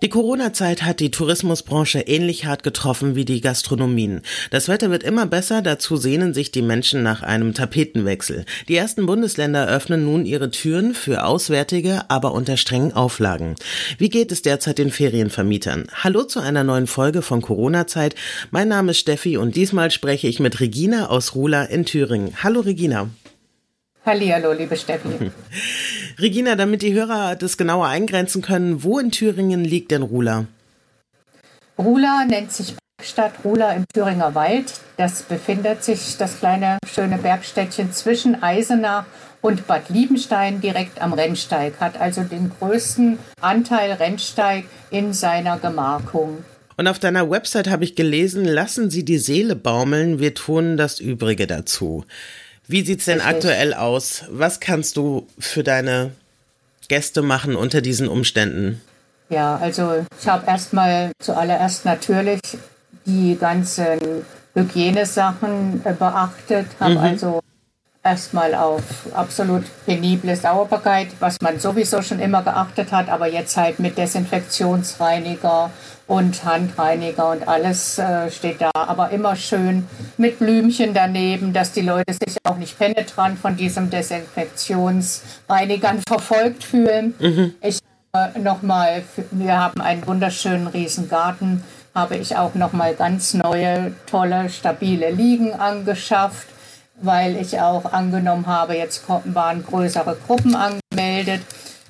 Die Corona-Zeit hat die Tourismusbranche ähnlich hart getroffen wie die Gastronomien. Das Wetter wird immer besser, dazu sehnen sich die Menschen nach einem Tapetenwechsel. Die ersten Bundesländer öffnen nun ihre Türen für Auswärtige, aber unter strengen Auflagen. Wie geht es derzeit den Ferienvermietern? Hallo zu einer neuen Folge von Corona-Zeit. Mein Name ist Steffi und diesmal spreche ich mit Regina aus Rula in Thüringen. Hallo Regina. Hallihallo, liebe Steffi. Regina, damit die Hörer das genauer eingrenzen können, wo in Thüringen liegt denn Rula? Rula nennt sich Bergstadt Rula im Thüringer Wald. Das befindet sich, das kleine schöne Bergstädtchen zwischen Eisenach und Bad Liebenstein direkt am Rennsteig, hat also den größten Anteil Rennsteig in seiner Gemarkung. Und auf deiner Website habe ich gelesen, lassen Sie die Seele baumeln, wir tun das Übrige dazu. Wie sieht's denn Richtig. aktuell aus? Was kannst du für deine Gäste machen unter diesen Umständen? Ja, also ich habe erstmal zuallererst natürlich die ganzen Hygienesachen äh, beachtet, habe mhm. also erstmal auf absolut penible Sauberkeit, was man sowieso schon immer geachtet hat, aber jetzt halt mit Desinfektionsreiniger und Handreiniger und alles äh, steht da, aber immer schön mit Blümchen daneben, dass die Leute sich auch nicht penetrant von diesem Desinfektionsreinigern verfolgt fühlen. Mhm. Ich äh, nochmal, wir haben einen wunderschönen Riesengarten, habe ich auch nochmal ganz neue, tolle, stabile Liegen angeschafft weil ich auch angenommen habe, jetzt waren größere Gruppen angemeldet,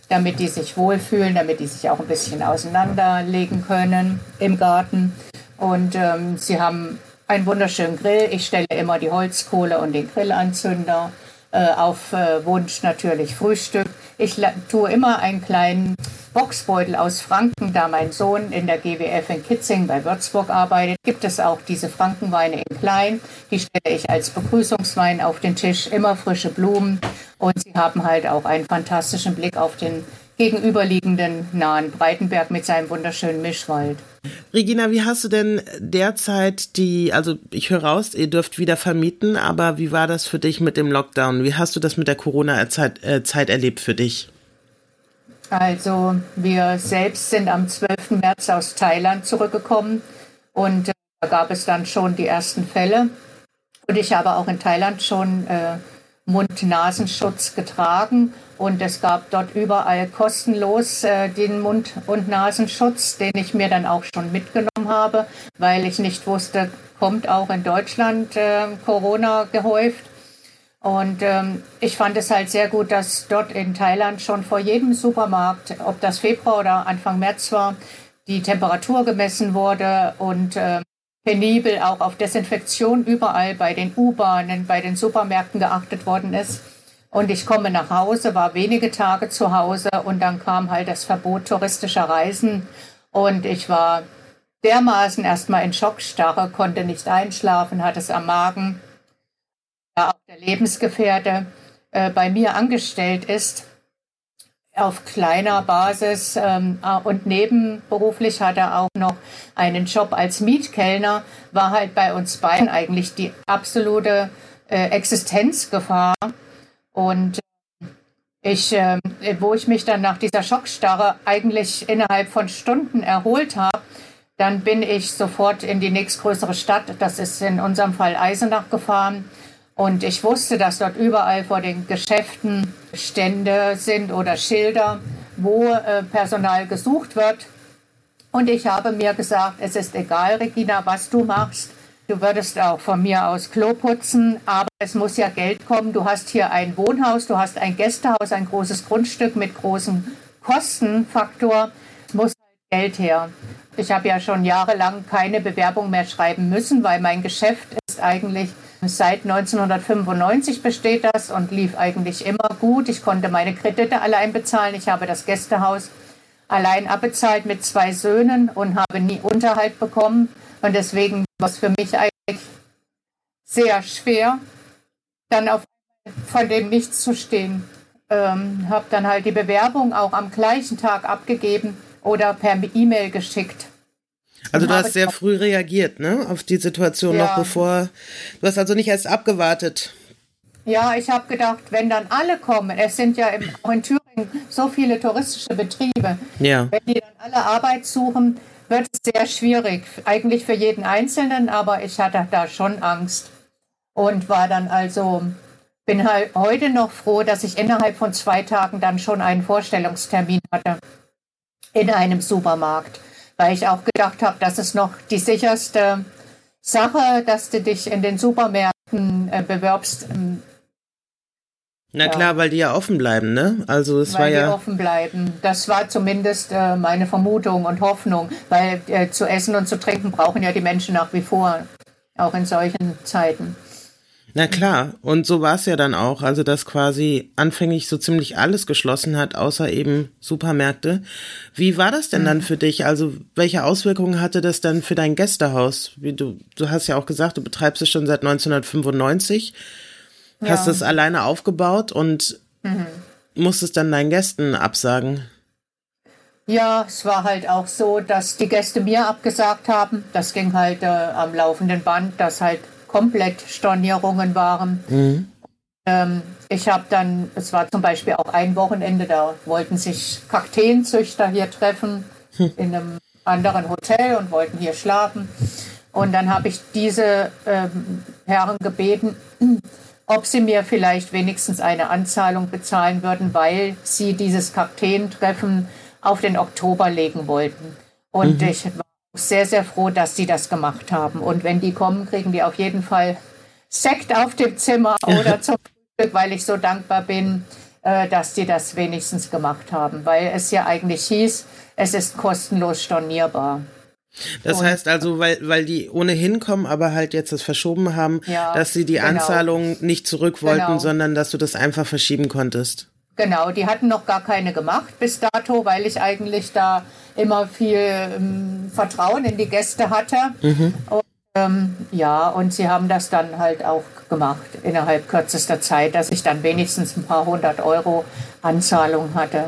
damit die sich wohlfühlen, damit die sich auch ein bisschen auseinanderlegen können im Garten. Und ähm, sie haben einen wunderschönen Grill. Ich stelle immer die Holzkohle und den Grillanzünder äh, auf äh, Wunsch natürlich Frühstück. Ich tue immer einen kleinen Boxbeutel aus Franken, da mein Sohn in der GWF in Kitzing bei Würzburg arbeitet, gibt es auch diese Frankenweine in klein. Die stelle ich als Begrüßungswein auf den Tisch, immer frische Blumen und sie haben halt auch einen fantastischen Blick auf den gegenüberliegenden nahen Breitenberg mit seinem wunderschönen Mischwald. Regina, wie hast du denn derzeit die, also ich höre raus, ihr dürft wieder vermieten, aber wie war das für dich mit dem Lockdown? Wie hast du das mit der Corona-Zeit äh, Zeit erlebt für dich? Also wir selbst sind am 12. März aus Thailand zurückgekommen und äh, da gab es dann schon die ersten Fälle. Und ich habe auch in Thailand schon äh, Mund-Nasenschutz getragen und es gab dort überall kostenlos äh, den Mund- und Nasenschutz, den ich mir dann auch schon mitgenommen habe, weil ich nicht wusste, kommt auch in Deutschland äh, Corona gehäuft. Und ähm, ich fand es halt sehr gut, dass dort in Thailand schon vor jedem Supermarkt, ob das Februar oder Anfang März war, die Temperatur gemessen wurde und äh, penibel auch auf Desinfektion überall bei den U-Bahnen, bei den Supermärkten geachtet worden ist. Und ich komme nach Hause, war wenige Tage zu Hause und dann kam halt das Verbot touristischer Reisen und ich war dermaßen erstmal in Schockstarre, konnte nicht einschlafen, hatte es am Magen. Ja, auch der Lebensgefährte äh, bei mir angestellt ist, auf kleiner Basis ähm, äh, und nebenberuflich hat er auch noch einen Job als Mietkellner, war halt bei uns beiden eigentlich die absolute äh, Existenzgefahr. Und äh, ich, äh, wo ich mich dann nach dieser Schockstarre eigentlich innerhalb von Stunden erholt habe, dann bin ich sofort in die nächstgrößere Stadt, das ist in unserem Fall Eisenach gefahren. Und ich wusste, dass dort überall vor den Geschäften Stände sind oder Schilder, wo äh, Personal gesucht wird. Und ich habe mir gesagt, es ist egal, Regina, was du machst. Du würdest auch von mir aus Klo putzen, aber es muss ja Geld kommen. Du hast hier ein Wohnhaus, du hast ein Gästehaus, ein großes Grundstück mit großem Kostenfaktor. Es muss halt Geld her. Ich habe ja schon jahrelang keine Bewerbung mehr schreiben müssen, weil mein Geschäft ist eigentlich seit 1995 besteht das und lief eigentlich immer gut. Ich konnte meine Kredite allein bezahlen. Ich habe das Gästehaus allein abbezahlt mit zwei Söhnen und habe nie Unterhalt bekommen. Und deswegen war es für mich eigentlich sehr schwer, dann auf von dem nichts zu stehen. Ähm, habe dann halt die Bewerbung auch am gleichen Tag abgegeben oder per E-Mail geschickt. Also du hast sehr früh reagiert, ne, auf die Situation ja. noch bevor. Du hast also nicht erst abgewartet. Ja, ich habe gedacht, wenn dann alle kommen, es sind ja im, auch in Thüringen so viele touristische Betriebe, ja. wenn die dann alle Arbeit suchen, wird es sehr schwierig. Eigentlich für jeden Einzelnen, aber ich hatte da schon Angst und war dann also, bin halt heute noch froh, dass ich innerhalb von zwei Tagen dann schon einen Vorstellungstermin hatte in einem Supermarkt weil ich auch gedacht habe, das ist noch die sicherste Sache, dass du dich in den Supermärkten äh, bewirbst. Na ja. klar, weil die ja offen bleiben, ne? Also es weil war ja die offen bleiben. Das war zumindest äh, meine Vermutung und Hoffnung, weil äh, zu essen und zu trinken brauchen ja die Menschen nach wie vor, auch in solchen Zeiten. Na klar, und so war es ja dann auch, also dass quasi anfänglich so ziemlich alles geschlossen hat, außer eben Supermärkte. Wie war das denn mhm. dann für dich? Also welche Auswirkungen hatte das dann für dein Gästehaus? Wie du, du hast ja auch gesagt, du betreibst es schon seit 1995, ja. hast es alleine aufgebaut und mhm. musstest dann deinen Gästen absagen. Ja, es war halt auch so, dass die Gäste mir abgesagt haben. Das ging halt äh, am laufenden Band, dass halt komplett Stornierungen waren. Mhm. Ähm, ich habe dann, es war zum Beispiel auch ein Wochenende, da wollten sich Kakteenzüchter hier treffen hm. in einem anderen Hotel und wollten hier schlafen. Und dann habe ich diese ähm, Herren gebeten, ob sie mir vielleicht wenigstens eine Anzahlung bezahlen würden, weil sie dieses Kakteentreffen auf den Oktober legen wollten. Und mhm. ich war sehr, sehr froh, dass sie das gemacht haben. Und wenn die kommen, kriegen die auf jeden Fall Sekt auf dem Zimmer oder zum Frühstück, weil ich so dankbar bin, äh, dass die das wenigstens gemacht haben, weil es ja eigentlich hieß, es ist kostenlos stornierbar. Das und, heißt also, weil, weil die ohnehin kommen, aber halt jetzt das verschoben haben, ja, dass sie die genau. Anzahlung nicht zurück wollten, genau. sondern dass du das einfach verschieben konntest. Genau, die hatten noch gar keine gemacht bis dato, weil ich eigentlich da immer viel ähm, Vertrauen in die Gäste hatte. Mhm. Und, ähm, ja, und sie haben das dann halt auch gemacht innerhalb kürzester Zeit, dass ich dann wenigstens ein paar hundert Euro Anzahlung hatte.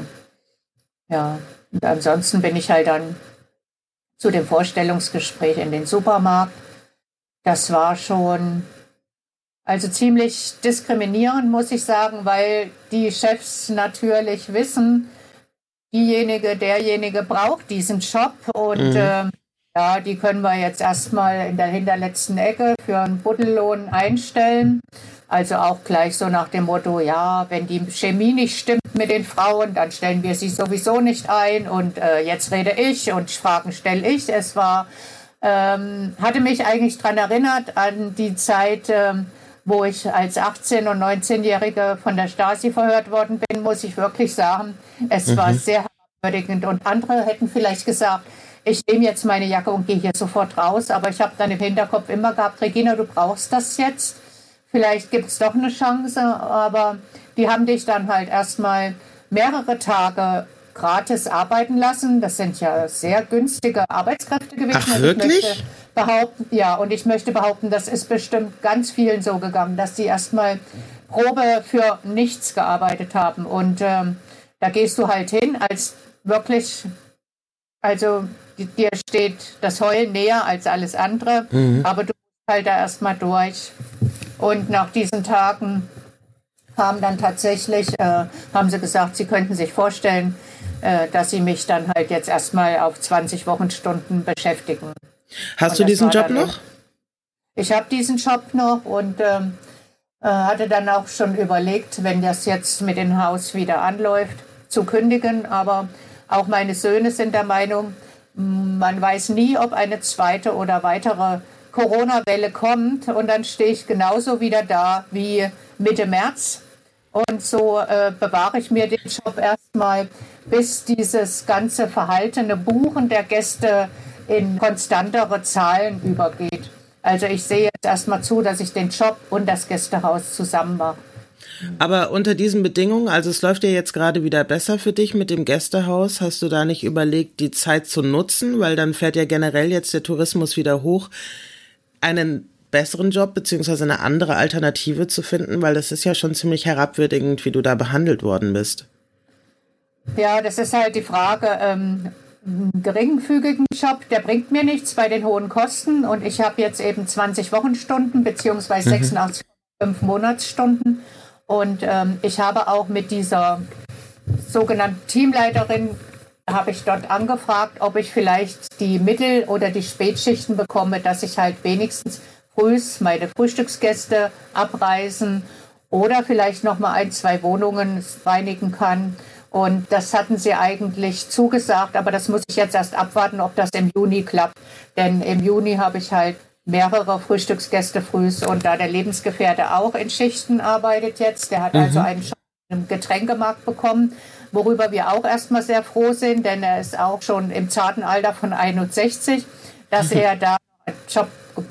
Ja, und ansonsten bin ich halt dann zu dem Vorstellungsgespräch in den Supermarkt. Das war schon also ziemlich diskriminierend, muss ich sagen, weil die Chefs natürlich wissen, diejenige, derjenige braucht diesen Job und mhm. äh, ja, die können wir jetzt erstmal in der hinterletzten Ecke für einen Buddellohn einstellen. Also auch gleich so nach dem Motto, ja, wenn die Chemie nicht stimmt mit den Frauen, dann stellen wir sie sowieso nicht ein und äh, jetzt rede ich und Fragen stelle ich. Es war, ähm, hatte mich eigentlich daran erinnert an die Zeit, ähm, wo ich als 18- und 19-Jährige von der Stasi verhört worden bin, muss ich wirklich sagen, es mhm. war sehr herabwürdigend. Und andere hätten vielleicht gesagt, ich nehme jetzt meine Jacke und gehe hier sofort raus. Aber ich habe dann im Hinterkopf immer gehabt, Regina, du brauchst das jetzt. Vielleicht gibt es doch eine Chance. Aber die haben dich dann halt erstmal mehrere Tage gratis arbeiten lassen. Das sind ja sehr günstige Arbeitskräfte gewesen. Ach, wirklich? behaupten, ja, und ich möchte behaupten, das ist bestimmt ganz vielen so gegangen, dass sie erstmal Probe für nichts gearbeitet haben. Und ähm, da gehst du halt hin als wirklich, also dir steht das Heulen näher als alles andere, mhm. aber du bist halt da erstmal durch. Und nach diesen Tagen haben dann tatsächlich, äh, haben sie gesagt, sie könnten sich vorstellen, äh, dass sie mich dann halt jetzt erstmal auf 20 Wochenstunden beschäftigen. Hast du diesen Job noch? Ich habe diesen Job noch und ähm, äh, hatte dann auch schon überlegt, wenn das jetzt mit dem Haus wieder anläuft, zu kündigen. Aber auch meine Söhne sind der Meinung, man weiß nie, ob eine zweite oder weitere Corona-Welle kommt. Und dann stehe ich genauso wieder da wie Mitte März. Und so äh, bewahre ich mir den Job erstmal, bis dieses ganze verhaltene Buchen der Gäste in konstantere Zahlen übergeht. Also ich sehe jetzt erstmal zu, dass ich den Job und das Gästehaus zusammen mache. Aber unter diesen Bedingungen, also es läuft ja jetzt gerade wieder besser für dich mit dem Gästehaus, hast du da nicht überlegt, die Zeit zu nutzen, weil dann fährt ja generell jetzt der Tourismus wieder hoch, einen besseren Job beziehungsweise eine andere Alternative zu finden, weil das ist ja schon ziemlich herabwürdigend, wie du da behandelt worden bist. Ja, das ist halt die Frage. Ähm, einen geringfügigen Job, der bringt mir nichts bei den hohen Kosten und ich habe jetzt eben 20 Wochenstunden beziehungsweise mhm. 86 fünf Monatsstunden und ähm, ich habe auch mit dieser sogenannten Teamleiterin habe ich dort angefragt, ob ich vielleicht die Mittel- oder die Spätschichten bekomme, dass ich halt wenigstens frühs meine Frühstücksgäste abreisen oder vielleicht noch mal ein, zwei Wohnungen reinigen kann. Und das hatten sie eigentlich zugesagt, aber das muss ich jetzt erst abwarten, ob das im Juni klappt. Denn im Juni habe ich halt mehrere Frühstücksgäste frühs. Und da der Lebensgefährte auch in Schichten arbeitet jetzt, der hat also mhm. also einen Job im Getränkemarkt bekommen, worüber wir auch erstmal sehr froh sind, denn er ist auch schon im zarten Alter von 61, dass er da einen Job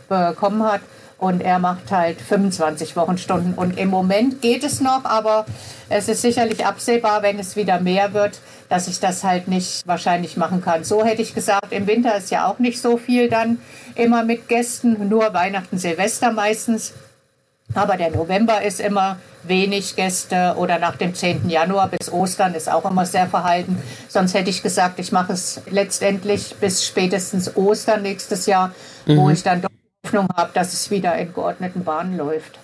bekommen hat und er macht halt 25 Wochenstunden. Und im Moment geht es noch, aber es ist sicherlich absehbar, wenn es wieder mehr wird, dass ich das halt nicht wahrscheinlich machen kann. So hätte ich gesagt, im Winter ist ja auch nicht so viel dann immer mit Gästen, nur Weihnachten, Silvester meistens. Aber der November ist immer wenig Gäste oder nach dem 10. Januar bis Ostern ist auch immer sehr verhalten. Sonst hätte ich gesagt, ich mache es letztendlich bis spätestens Ostern nächstes Jahr, mhm. wo ich dann doch Hoffnung habe, dass es wieder in geordneten Bahnen läuft.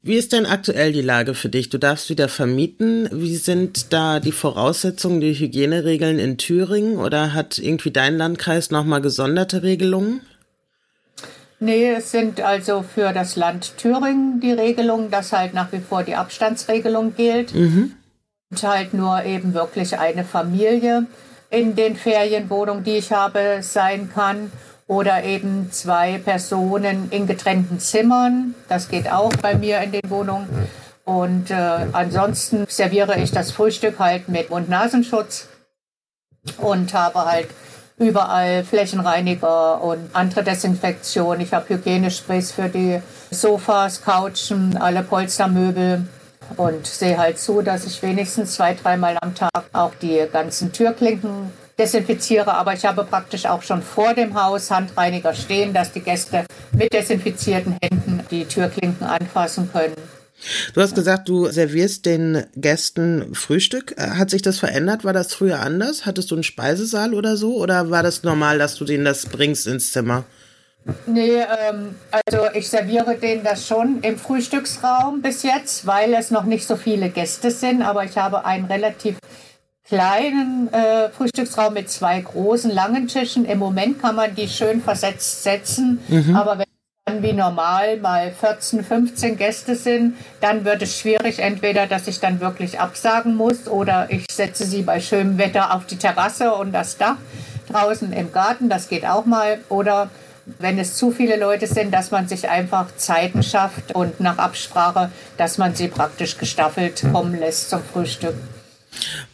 Wie ist denn aktuell die Lage für dich? Du darfst wieder vermieten. Wie sind da die Voraussetzungen, die Hygieneregeln in Thüringen oder hat irgendwie dein Landkreis nochmal gesonderte Regelungen? Nee, es sind also für das Land Thüringen die Regelungen, dass halt nach wie vor die Abstandsregelung gilt. Mhm. Und halt nur eben wirklich eine Familie in den Ferienwohnungen, die ich habe, sein kann oder eben zwei Personen in getrennten Zimmern. Das geht auch bei mir in den Wohnungen. Und äh, ansonsten serviere ich das Frühstück halt mit Mund-Nasenschutz und habe halt überall Flächenreiniger und andere Desinfektion. Ich habe Hygienesprays für die Sofas, Couchen, alle Polstermöbel und sehe halt zu, dass ich wenigstens zwei, dreimal am Tag auch die ganzen Türklinken desinfiziere, aber ich habe praktisch auch schon vor dem Haus Handreiniger stehen, dass die Gäste mit desinfizierten Händen die Türklinken anfassen können. Du hast gesagt, du servierst den Gästen Frühstück. Hat sich das verändert? War das früher anders? Hattest du einen Speisesaal oder so? Oder war das normal, dass du denen das bringst ins Zimmer? Nee, ähm, also ich serviere denen das schon im Frühstücksraum bis jetzt, weil es noch nicht so viele Gäste sind, aber ich habe einen relativ kleinen äh, Frühstücksraum mit zwei großen langen Tischen. Im Moment kann man die schön versetzt setzen, mhm. aber wenn dann wie normal mal 14, 15 Gäste sind, dann wird es schwierig, entweder dass ich dann wirklich absagen muss oder ich setze sie bei schönem Wetter auf die Terrasse und das Dach draußen im Garten, das geht auch mal, oder wenn es zu viele Leute sind, dass man sich einfach Zeiten schafft und nach Absprache, dass man sie praktisch gestaffelt kommen lässt zum Frühstück.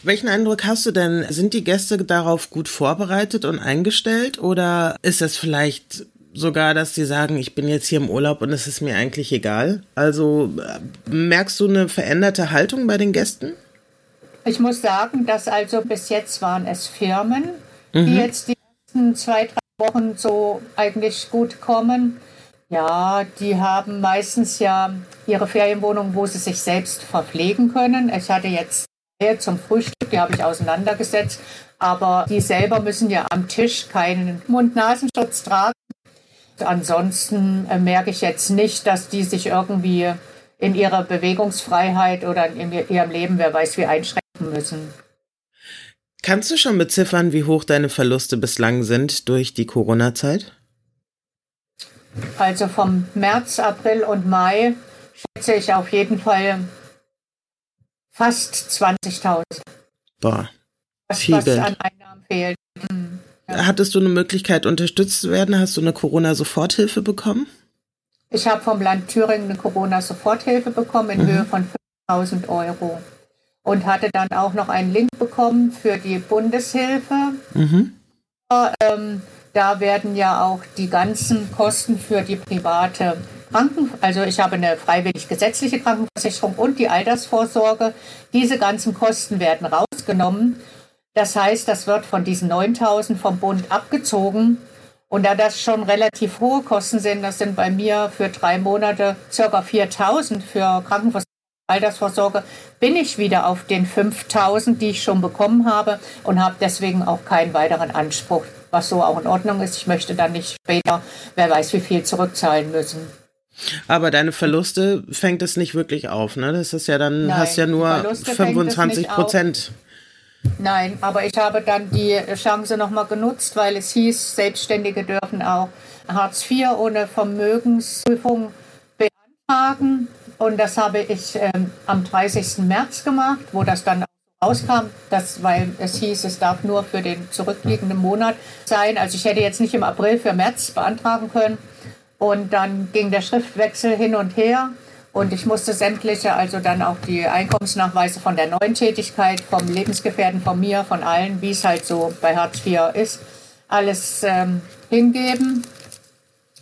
Welchen Eindruck hast du denn? Sind die Gäste darauf gut vorbereitet und eingestellt oder ist es vielleicht sogar, dass sie sagen, ich bin jetzt hier im Urlaub und es ist mir eigentlich egal? Also äh, merkst du eine veränderte Haltung bei den Gästen? Ich muss sagen, dass also bis jetzt waren es Firmen, mhm. die jetzt die ersten zwei, drei Wochen so eigentlich gut kommen. Ja, die haben meistens ja ihre Ferienwohnung, wo sie sich selbst verpflegen können. Ich hatte jetzt zum Frühstück, die habe ich auseinandergesetzt. Aber die selber müssen ja am Tisch keinen Mund-Nasenschutz tragen. Ansonsten äh, merke ich jetzt nicht, dass die sich irgendwie in ihrer Bewegungsfreiheit oder in ihrem Leben, wer weiß wie, einschränken müssen. Kannst du schon beziffern, wie hoch deine Verluste bislang sind durch die Corona-Zeit? Also vom März, April und Mai schätze ich auf jeden Fall fast 20.000. Boah. Was, viel was Geld. an Einnahmen fehlt. Hm, ja. Hattest du eine Möglichkeit, unterstützt zu werden? Hast du eine Corona-Soforthilfe bekommen? Ich habe vom Land Thüringen eine Corona-Soforthilfe bekommen in mhm. Höhe von 5.000 Euro und hatte dann auch noch einen Link bekommen für die Bundeshilfe. Mhm. Ähm, da werden ja auch die ganzen Kosten für die private Kranken, also ich habe eine freiwillig gesetzliche Krankenversicherung und die Altersvorsorge. Diese ganzen Kosten werden rausgenommen. Das heißt, das wird von diesen 9000 vom Bund abgezogen. Und da das schon relativ hohe Kosten sind, das sind bei mir für drei Monate circa 4000 für Krankenversicherung Altersvorsorge bin ich wieder auf den 5000, die ich schon bekommen habe und habe deswegen auch keinen weiteren Anspruch, was so auch in Ordnung ist. Ich möchte dann nicht später, wer weiß wie viel zurückzahlen müssen. Aber deine Verluste fängt es nicht wirklich auf, ne? Das ist ja dann, Nein, hast ja nur 25 Prozent. Nein, aber ich habe dann die Chance nochmal genutzt, weil es hieß, Selbstständige dürfen auch Hartz IV ohne Vermögensprüfung beantragen. Und das habe ich ähm, am 30. März gemacht, wo das dann rauskam, dass, weil es hieß, es darf nur für den zurückliegenden Monat sein. Also ich hätte jetzt nicht im April für März beantragen können. Und dann ging der Schriftwechsel hin und her. Und ich musste sämtliche, also dann auch die Einkommensnachweise von der neuen Tätigkeit, vom Lebensgefährten, von mir, von allen, wie es halt so bei Hartz IV ist, alles ähm, hingeben.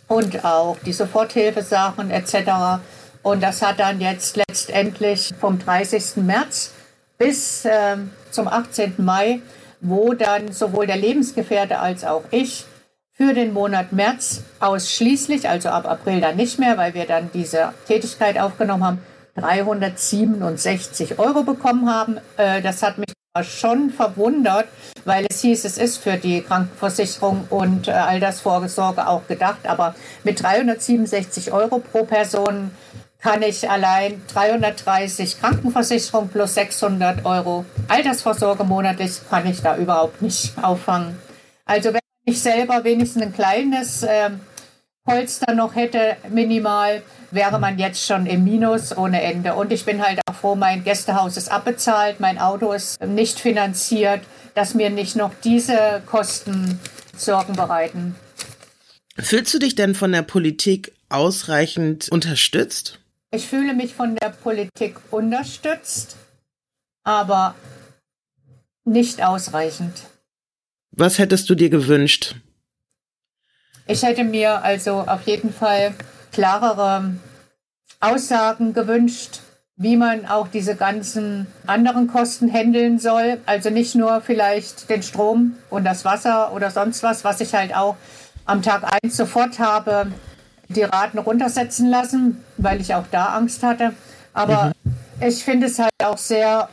Und auch die Soforthilfesachen etc. Und das hat dann jetzt letztendlich vom 30. März bis äh, zum 18. Mai, wo dann sowohl der Lebensgefährte als auch ich für den Monat März ausschließlich, also ab April dann nicht mehr, weil wir dann diese Tätigkeit aufgenommen haben, 367 Euro bekommen haben. Äh, das hat mich schon verwundert, weil es hieß, es ist für die Krankenversicherung und äh, Altersvorsorge auch gedacht. Aber mit 367 Euro pro Person kann ich allein 330 Krankenversicherung plus 600 Euro Altersvorsorge monatlich, kann ich da überhaupt nicht auffangen. Also wenn ich selber wenigstens ein kleines äh, Polster noch hätte, minimal, wäre man jetzt schon im Minus ohne Ende. Und ich bin halt auch froh, mein Gästehaus ist abbezahlt, mein Auto ist nicht finanziert, dass mir nicht noch diese Kosten Sorgen bereiten. Fühlst du dich denn von der Politik ausreichend unterstützt? Ich fühle mich von der Politik unterstützt, aber nicht ausreichend. Was hättest du dir gewünscht? Ich hätte mir also auf jeden Fall klarere Aussagen gewünscht, wie man auch diese ganzen anderen Kosten handeln soll. Also nicht nur vielleicht den Strom und das Wasser oder sonst was, was ich halt auch am Tag 1 sofort habe die Raten runtersetzen lassen, weil ich auch da Angst hatte. Aber mhm. ich finde es halt auch sehr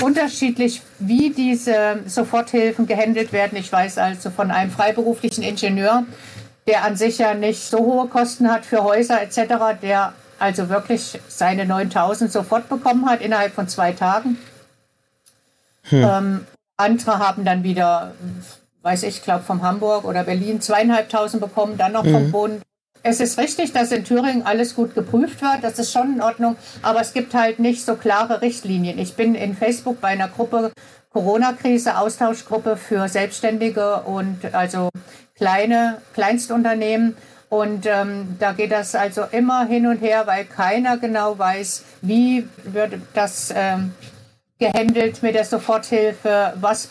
unterschiedlich, wie diese Soforthilfen gehandelt werden. Ich weiß also von einem freiberuflichen Ingenieur, der an sich ja nicht so hohe Kosten hat für Häuser etc., der also wirklich seine 9000 sofort bekommen hat innerhalb von zwei Tagen. Hm. Ähm, andere haben dann wieder, weiß ich, glaube vom Hamburg oder Berlin zweieinhalbtausend bekommen, dann noch hm. vom Bund es ist richtig, dass in Thüringen alles gut geprüft wird. Das ist schon in Ordnung. Aber es gibt halt nicht so klare Richtlinien. Ich bin in Facebook bei einer Gruppe Corona-Krise, Austauschgruppe für Selbstständige und also kleine Kleinstunternehmen. Und ähm, da geht das also immer hin und her, weil keiner genau weiß, wie wird das ähm, gehandelt mit der Soforthilfe, was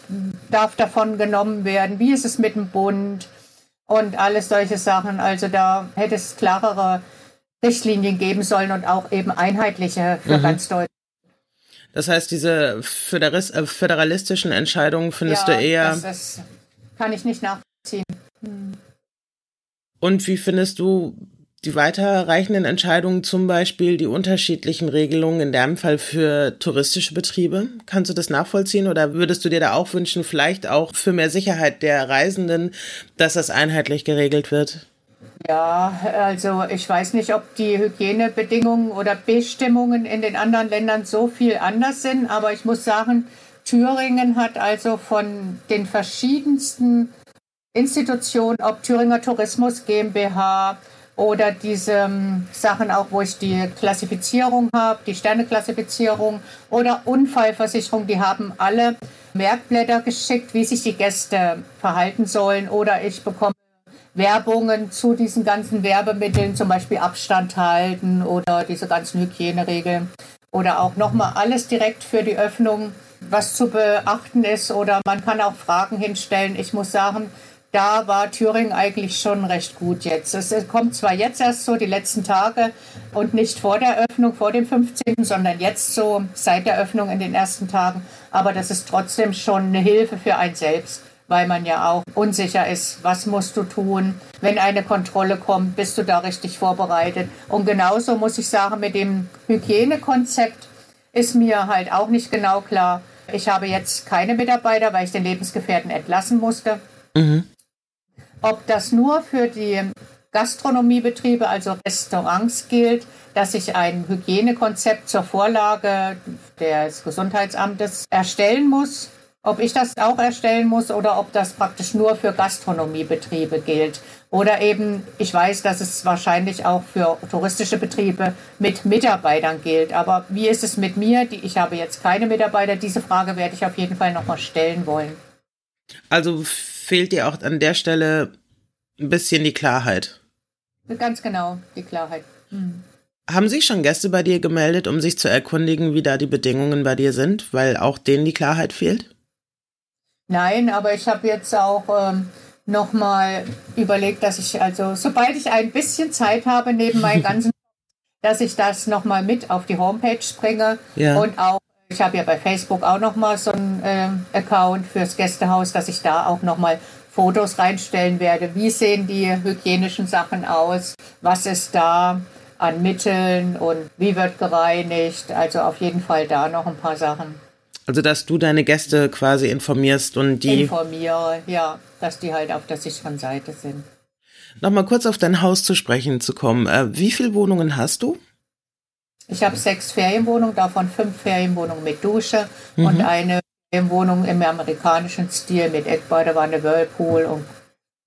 darf davon genommen werden, wie ist es mit dem Bund und alles solche Sachen. Also da hätte es klarere Richtlinien geben sollen und auch eben einheitliche für mhm. ganz Deutschland. Das heißt, diese äh, föderalistischen Entscheidungen findest ja, du eher. Das ist, kann ich nicht nachziehen. Hm. Und wie findest du die weiterreichenden Entscheidungen, zum Beispiel die unterschiedlichen Regelungen in deinem Fall für touristische Betriebe. Kannst du das nachvollziehen oder würdest du dir da auch wünschen, vielleicht auch für mehr Sicherheit der Reisenden, dass das einheitlich geregelt wird? Ja, also ich weiß nicht, ob die Hygienebedingungen oder Bestimmungen in den anderen Ländern so viel anders sind, aber ich muss sagen, Thüringen hat also von den verschiedensten Institutionen, ob Thüringer Tourismus GmbH, oder diese ähm, Sachen auch, wo ich die Klassifizierung habe, die Sterneklassifizierung oder Unfallversicherung, die haben alle Merkblätter geschickt, wie sich die Gäste verhalten sollen. Oder ich bekomme Werbungen zu diesen ganzen Werbemitteln, zum Beispiel Abstand halten oder diese ganzen Hygieneregeln. Oder auch nochmal alles direkt für die Öffnung, was zu beachten ist. Oder man kann auch Fragen hinstellen. Ich muss sagen, da war Thüringen eigentlich schon recht gut jetzt. Es kommt zwar jetzt erst so die letzten Tage und nicht vor der Öffnung, vor dem 15., sondern jetzt so seit der Öffnung in den ersten Tagen, aber das ist trotzdem schon eine Hilfe für einen selbst, weil man ja auch unsicher ist, was musst du tun. Wenn eine Kontrolle kommt, bist du da richtig vorbereitet. Und genauso muss ich sagen, mit dem Hygienekonzept ist mir halt auch nicht genau klar. Ich habe jetzt keine Mitarbeiter, weil ich den Lebensgefährten entlassen musste. Mhm. Ob das nur für die Gastronomiebetriebe, also Restaurants gilt, dass ich ein Hygienekonzept zur Vorlage des Gesundheitsamtes erstellen muss ob ich das auch erstellen muss oder ob das praktisch nur für Gastronomiebetriebe gilt. Oder eben, ich weiß, dass es wahrscheinlich auch für touristische Betriebe mit Mitarbeitern gilt. Aber wie ist es mit mir? Ich habe jetzt keine Mitarbeiter. Diese Frage werde ich auf jeden Fall nochmal stellen wollen. Also fehlt dir auch an der Stelle ein bisschen die Klarheit. Ganz genau, die Klarheit. Hm. Haben sich schon Gäste bei dir gemeldet, um sich zu erkundigen, wie da die Bedingungen bei dir sind, weil auch denen die Klarheit fehlt? Nein, aber ich habe jetzt auch ähm, nochmal überlegt, dass ich also, sobald ich ein bisschen Zeit habe neben meinen ganzen, dass ich das nochmal mit auf die Homepage bringe ja. und auch ich habe ja bei Facebook auch nochmal so einen äh, Account fürs Gästehaus, dass ich da auch nochmal Fotos reinstellen werde. Wie sehen die hygienischen Sachen aus? Was ist da an Mitteln und wie wird gereinigt? Also auf jeden Fall da noch ein paar Sachen. Also, dass du deine Gäste quasi informierst und die. Informiere, ja, dass die halt auf der sicheren Seite sind. Nochmal kurz auf dein Haus zu sprechen zu kommen. Äh, wie viele Wohnungen hast du? Ich habe sechs Ferienwohnungen, davon fünf Ferienwohnungen mit Dusche mhm. und eine Ferienwohnung im amerikanischen Stil mit Eckbadewanne, Whirlpool und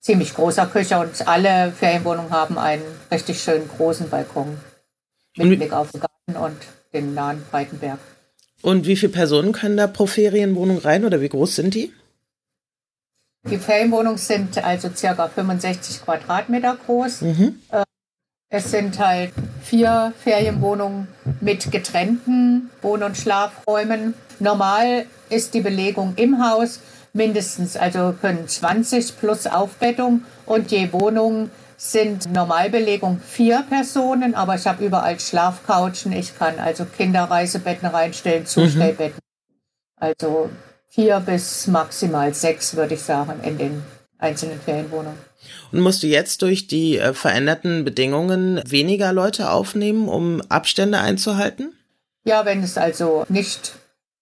ziemlich großer Küche. Und alle Ferienwohnungen haben einen richtig schönen großen Balkon mit Blick auf den Garten und den nahen Breitenberg. Und wie viele Personen können da pro Ferienwohnung rein oder wie groß sind die? Die Ferienwohnungen sind also circa 65 Quadratmeter groß. Mhm. Äh, es sind halt vier Ferienwohnungen mit getrennten Wohn- und Schlafräumen. Normal ist die Belegung im Haus mindestens, also können 20 plus Aufbettung und je Wohnung sind Normalbelegung vier Personen, aber ich habe überall Schlafcouchen. Ich kann also Kinderreisebetten reinstellen, Zustellbetten. Mhm. Also vier bis maximal sechs, würde ich sagen, in den einzelnen Ferienwohnungen. Und musst du jetzt durch die äh, veränderten Bedingungen weniger Leute aufnehmen, um Abstände einzuhalten? Ja, wenn es also nicht,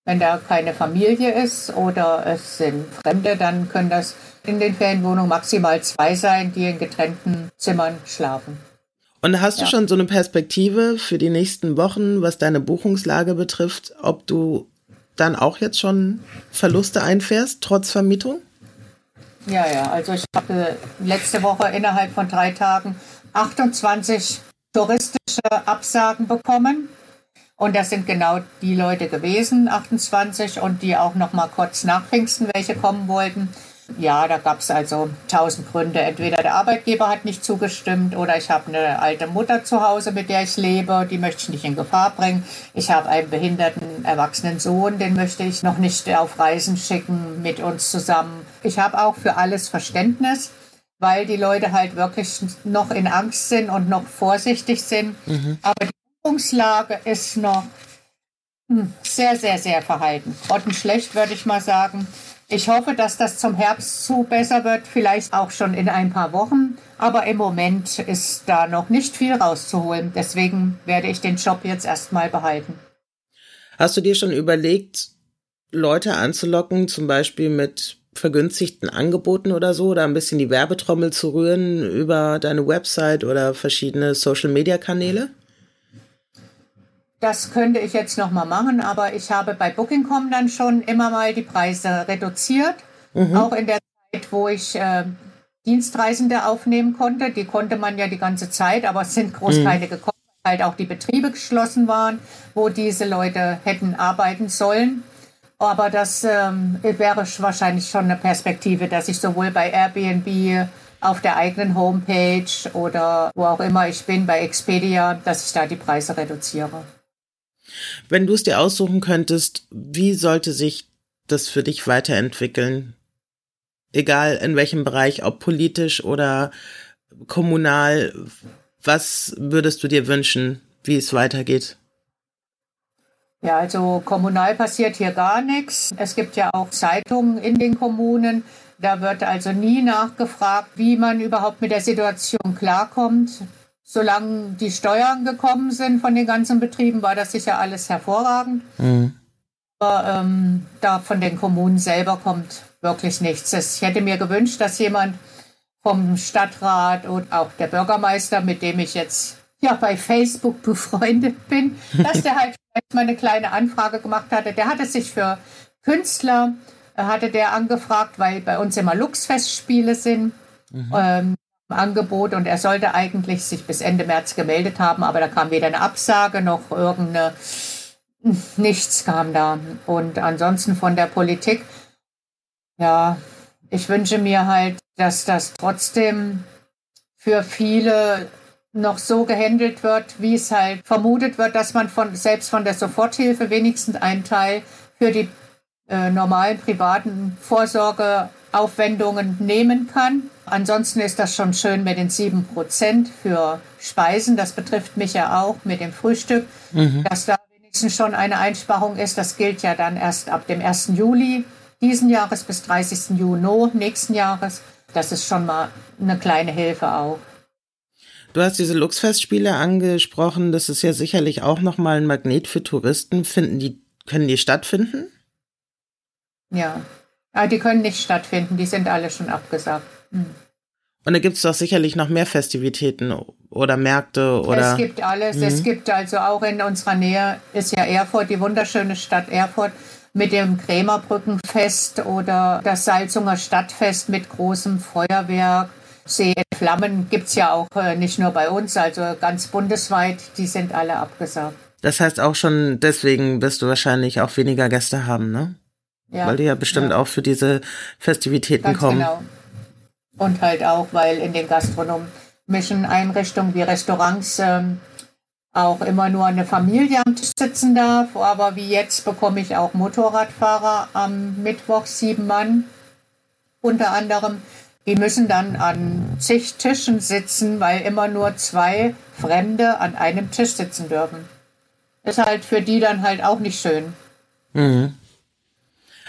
wenn da keine Familie ist oder es sind Fremde, dann können das in den Ferienwohnungen maximal zwei sein, die in getrennten Zimmern schlafen. Und hast du ja. schon so eine Perspektive für die nächsten Wochen, was deine Buchungslage betrifft, ob du dann auch jetzt schon Verluste einfährst, trotz Vermietung? Ja, ja, also ich habe letzte Woche innerhalb von drei Tagen 28 touristische Absagen bekommen. Und das sind genau die Leute gewesen, 28, und die auch noch mal kurz nach Pfingsten welche kommen wollten. Ja, da gab es also tausend Gründe. Entweder der Arbeitgeber hat nicht zugestimmt oder ich habe eine alte Mutter zu Hause, mit der ich lebe, die möchte ich nicht in Gefahr bringen. Ich habe einen behinderten, erwachsenen Sohn, den möchte ich noch nicht auf Reisen schicken mit uns zusammen. Ich habe auch für alles Verständnis, weil die Leute halt wirklich noch in Angst sind und noch vorsichtig sind. Mhm. Aber die Buchungslage ist noch hm, sehr, sehr, sehr verhalten. Grottenschlecht, würde ich mal sagen. Ich hoffe, dass das zum Herbst zu besser wird, vielleicht auch schon in ein paar Wochen. Aber im Moment ist da noch nicht viel rauszuholen. Deswegen werde ich den Job jetzt erstmal behalten. Hast du dir schon überlegt, Leute anzulocken, zum Beispiel mit vergünstigten Angeboten oder so, oder ein bisschen die Werbetrommel zu rühren über deine Website oder verschiedene Social-Media-Kanäle? Das könnte ich jetzt noch mal machen, aber ich habe bei Booking.com dann schon immer mal die Preise reduziert. Mhm. Auch in der Zeit, wo ich äh, Dienstreisende aufnehmen konnte. Die konnte man ja die ganze Zeit, aber es sind groß mhm. gekommen, weil halt auch die Betriebe geschlossen waren, wo diese Leute hätten arbeiten sollen. Aber das ähm, wäre wahrscheinlich schon eine Perspektive, dass ich sowohl bei Airbnb auf der eigenen Homepage oder wo auch immer ich bin, bei Expedia, dass ich da die Preise reduziere. Wenn du es dir aussuchen könntest, wie sollte sich das für dich weiterentwickeln? Egal in welchem Bereich, ob politisch oder kommunal, was würdest du dir wünschen, wie es weitergeht? Ja, also kommunal passiert hier gar nichts. Es gibt ja auch Zeitungen in den Kommunen. Da wird also nie nachgefragt, wie man überhaupt mit der Situation klarkommt. Solange die Steuern gekommen sind von den ganzen Betrieben, war das sicher alles hervorragend. Mhm. Aber ähm, da von den Kommunen selber kommt wirklich nichts. Ich hätte mir gewünscht, dass jemand vom Stadtrat und auch der Bürgermeister, mit dem ich jetzt ja bei Facebook befreundet bin, dass der halt vielleicht mal eine kleine Anfrage gemacht hatte. Der hatte sich für Künstler, äh, hatte der angefragt, weil bei uns immer Luxfestspiele sind. Mhm. Ähm, Angebot und er sollte eigentlich sich bis Ende März gemeldet haben, aber da kam weder eine Absage noch irgendeine, nichts kam da. Und ansonsten von der Politik, ja, ich wünsche mir halt, dass das trotzdem für viele noch so gehandelt wird, wie es halt vermutet wird, dass man von, selbst von der Soforthilfe wenigstens einen Teil für die äh, normalen privaten Vorsorgeaufwendungen nehmen kann. Ansonsten ist das schon schön mit den sieben Prozent für Speisen. Das betrifft mich ja auch mit dem Frühstück, mhm. dass da wenigstens schon eine Einsparung ist. Das gilt ja dann erst ab dem 1. Juli diesen Jahres bis 30. Juni nächsten Jahres. Das ist schon mal eine kleine Hilfe auch. Du hast diese Luxfestspiele angesprochen. Das ist ja sicherlich auch nochmal ein Magnet für Touristen. Finden die, können die stattfinden? Ja, ah, die können nicht stattfinden. Die sind alle schon abgesagt. Hm. Und da gibt es doch sicherlich noch mehr Festivitäten oder Märkte oder. Es gibt alles. Mhm. Es gibt also auch in unserer Nähe ist ja Erfurt, die wunderschöne Stadt Erfurt mit dem Krämerbrückenfest oder das Salzunger Stadtfest mit großem Feuerwerk. See in Flammen gibt es ja auch äh, nicht nur bei uns, also ganz bundesweit, die sind alle abgesagt. Das heißt auch schon, deswegen wirst du wahrscheinlich auch weniger Gäste haben, ne? Ja. Weil die ja bestimmt ja. auch für diese Festivitäten ganz kommen. Genau. Und halt auch, weil in den gastronomischen Einrichtungen wie Restaurants ähm, auch immer nur eine Familie am Tisch sitzen darf. Aber wie jetzt bekomme ich auch Motorradfahrer am Mittwoch, sieben Mann unter anderem. Die müssen dann an zig Tischen sitzen, weil immer nur zwei Fremde an einem Tisch sitzen dürfen. Ist halt für die dann halt auch nicht schön. Mhm.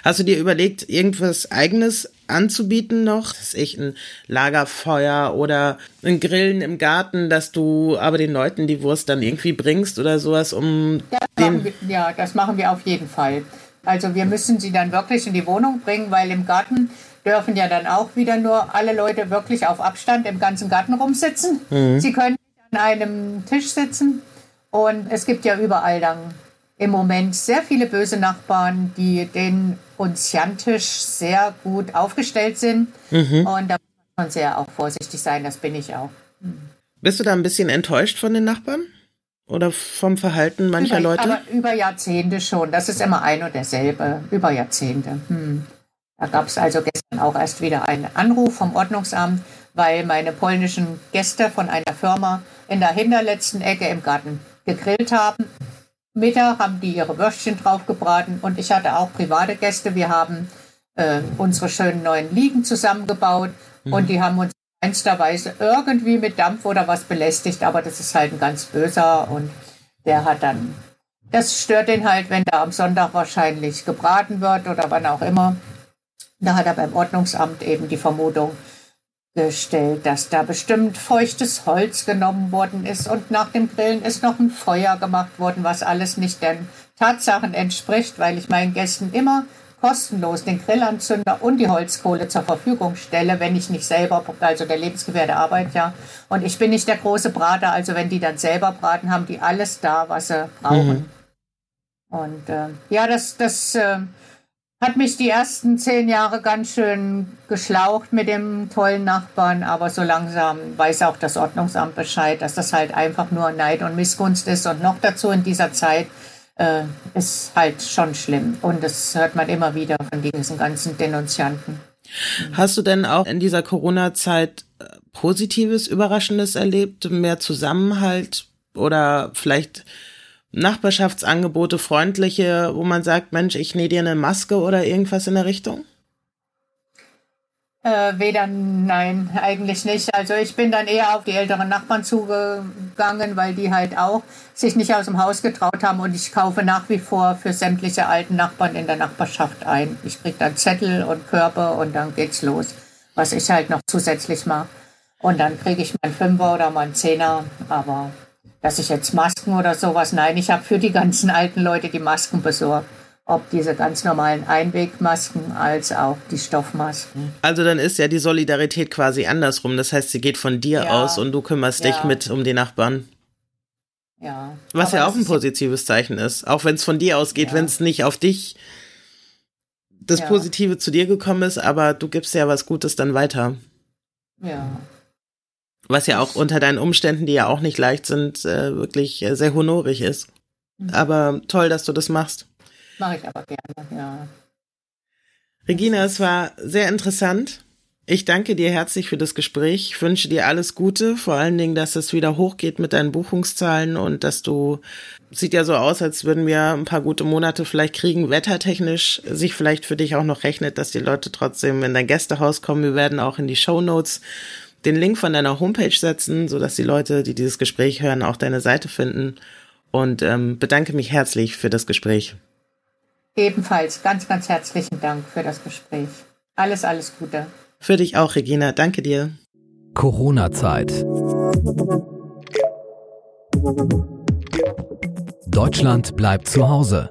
Hast du dir überlegt, irgendwas eigenes anzubieten noch? Das ist echt ein Lagerfeuer oder ein Grillen im Garten, dass du aber den Leuten die Wurst dann irgendwie bringst oder sowas, um das wir, Ja, das machen wir auf jeden Fall. Also wir müssen sie dann wirklich in die Wohnung bringen, weil im Garten dürfen ja dann auch wieder nur alle Leute wirklich auf Abstand im ganzen Garten rumsitzen. Mhm. Sie können an einem Tisch sitzen und es gibt ja überall dann im Moment sehr viele böse Nachbarn, die den unziantisch sehr gut aufgestellt sind. Mhm. Und da muss man sehr auch vorsichtig sein, das bin ich auch. Mhm. Bist du da ein bisschen enttäuscht von den Nachbarn? Oder vom Verhalten mancher über, Leute? Aber über Jahrzehnte schon. Das ist immer ein und derselbe. Über Jahrzehnte. Hm. Da gab es also gestern auch erst wieder einen Anruf vom Ordnungsamt, weil meine polnischen Gäste von einer Firma in der hinterletzten Ecke im Garten gegrillt haben Mittag haben die ihre Würstchen draufgebraten und ich hatte auch private Gäste. Wir haben äh, unsere schönen neuen Liegen zusammengebaut mhm. und die haben uns einsterweise irgendwie mit Dampf oder was belästigt, aber das ist halt ein ganz böser und der hat dann, das stört ihn halt, wenn da am Sonntag wahrscheinlich gebraten wird oder wann auch immer. Da hat er beim Ordnungsamt eben die Vermutung, gestellt, dass da bestimmt feuchtes Holz genommen worden ist und nach dem Grillen ist noch ein Feuer gemacht worden, was alles nicht den Tatsachen entspricht, weil ich meinen Gästen immer kostenlos den Grillanzünder und die Holzkohle zur Verfügung stelle, wenn ich nicht selber, also der Lebensgewährte Arbeit, ja. Und ich bin nicht der große Brater, also wenn die dann selber braten, haben die alles da, was sie brauchen. Mhm. Und äh, ja, das, das äh, hat mich die ersten zehn Jahre ganz schön geschlaucht mit dem tollen Nachbarn, aber so langsam weiß auch das Ordnungsamt Bescheid, dass das halt einfach nur Neid und Missgunst ist. Und noch dazu in dieser Zeit äh, ist halt schon schlimm. Und das hört man immer wieder von diesen ganzen Denunzianten. Hast du denn auch in dieser Corona-Zeit äh, Positives, Überraschendes erlebt, mehr Zusammenhalt oder vielleicht Nachbarschaftsangebote, freundliche, wo man sagt, Mensch, ich nähe dir eine Maske oder irgendwas in der Richtung? Äh, weder, nein, eigentlich nicht. Also ich bin dann eher auf die älteren Nachbarn zugegangen, weil die halt auch sich nicht aus dem Haus getraut haben und ich kaufe nach wie vor für sämtliche alten Nachbarn in der Nachbarschaft ein. Ich kriege dann Zettel und Körper und dann geht's los, was ich halt noch zusätzlich mache. Und dann kriege ich meinen Fünfer oder meinen Zehner, aber dass ich jetzt Masken oder sowas, nein, ich habe für die ganzen alten Leute die Masken besorgt ob diese ganz normalen Einwegmasken als auch die Stoffmasken. Also dann ist ja die Solidarität quasi andersrum. Das heißt, sie geht von dir ja. aus und du kümmerst ja. dich mit um die Nachbarn. Ja. Was ja auch ein positives Zeichen ist. Auch wenn es von dir ausgeht, ja. wenn es nicht auf dich das Positive zu dir gekommen ist, aber du gibst ja was Gutes dann weiter. Ja. Was ja auch unter deinen Umständen, die ja auch nicht leicht sind, äh, wirklich äh, sehr honorig ist. Mhm. Aber toll, dass du das machst. Mache ich aber gerne, ja. Regina, es war sehr interessant. Ich danke dir herzlich für das Gespräch. Ich wünsche dir alles Gute, vor allen Dingen, dass es wieder hochgeht mit deinen Buchungszahlen und dass du, sieht ja so aus, als würden wir ein paar gute Monate vielleicht kriegen, wettertechnisch sich vielleicht für dich auch noch rechnet, dass die Leute trotzdem in dein Gästehaus kommen. Wir werden auch in die Show Notes den Link von deiner Homepage setzen, sodass die Leute, die dieses Gespräch hören, auch deine Seite finden und ähm, bedanke mich herzlich für das Gespräch. Ebenfalls ganz, ganz herzlichen Dank für das Gespräch. Alles, alles Gute. Für dich auch, Regina. Danke dir. Corona-Zeit. Deutschland bleibt zu Hause.